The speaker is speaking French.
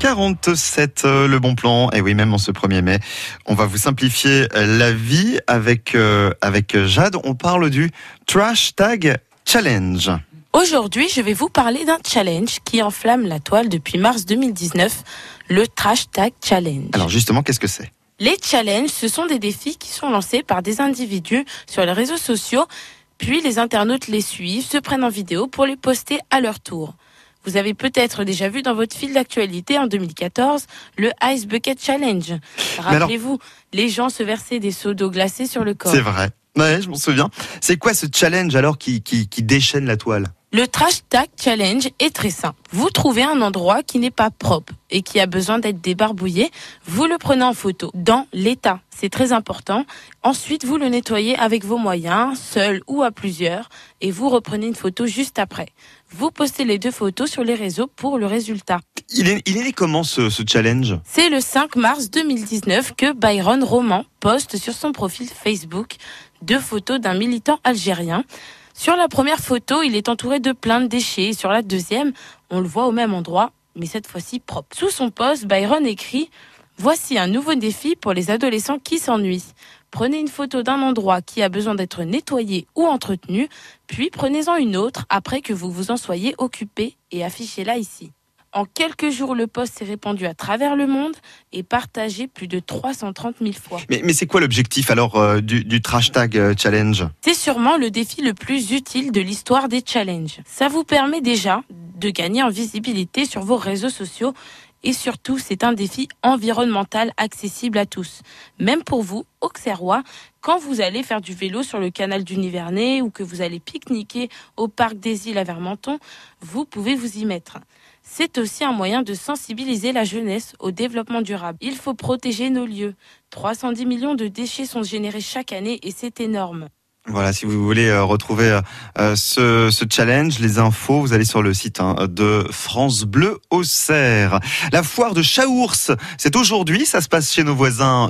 7h47, euh, le bon plan. Et oui, même en ce 1er mai, on va vous simplifier la vie avec, euh, avec Jade. On parle du Trash Tag Challenge. Aujourd'hui, je vais vous parler d'un challenge qui enflamme la toile depuis mars 2019, le Trash Tag Challenge. Alors justement, qu'est-ce que c'est? Les challenges, ce sont des défis qui sont lancés par des individus sur les réseaux sociaux, puis les internautes les suivent, se prennent en vidéo pour les poster à leur tour. Vous avez peut-être déjà vu dans votre fil d'actualité en 2014 le Ice Bucket Challenge. Rappelez-vous, les gens se versaient des seaux d'eau glacée sur le corps. C'est vrai. Ouais, je m'en souviens. C'est quoi ce challenge alors qui, qui, qui déchaîne la toile? Le trash tag challenge est très simple. Vous trouvez un endroit qui n'est pas propre et qui a besoin d'être débarbouillé. Vous le prenez en photo dans l'état. C'est très important. Ensuite, vous le nettoyez avec vos moyens, seul ou à plusieurs, et vous reprenez une photo juste après. Vous postez les deux photos sur les réseaux pour le résultat. Il est, il est né comment ce, ce challenge? C'est le 5 mars 2019 que Byron Roman poste sur son profil Facebook deux photos d'un militant algérien. Sur la première photo, il est entouré de plein de déchets. Sur la deuxième, on le voit au même endroit, mais cette fois-ci propre. Sous son poste, Byron écrit Voici un nouveau défi pour les adolescents qui s'ennuient. Prenez une photo d'un endroit qui a besoin d'être nettoyé ou entretenu, puis prenez-en une autre après que vous vous en soyez occupé et affichez-la ici. En quelques jours, le post s'est répandu à travers le monde et partagé plus de 330 000 fois. Mais, mais c'est quoi l'objectif alors euh, du, du trash tag euh, challenge? C'est sûrement le défi le plus utile de l'histoire des challenges. Ça vous permet déjà de gagner en visibilité sur vos réseaux sociaux et surtout, c'est un défi environnemental accessible à tous. Même pour vous, Auxerrois, quand vous allez faire du vélo sur le canal du Nivernais ou que vous allez pique-niquer au parc des îles à Vermenton, vous pouvez vous y mettre. C'est aussi un moyen de sensibiliser la jeunesse au développement durable. Il faut protéger nos lieux. 310 millions de déchets sont générés chaque année et c'est énorme. Voilà, si vous voulez euh, retrouver euh, ce, ce, challenge, les infos, vous allez sur le site hein, de France Bleu Auxerre. La foire de Chaours, c'est aujourd'hui, ça se passe chez nos voisins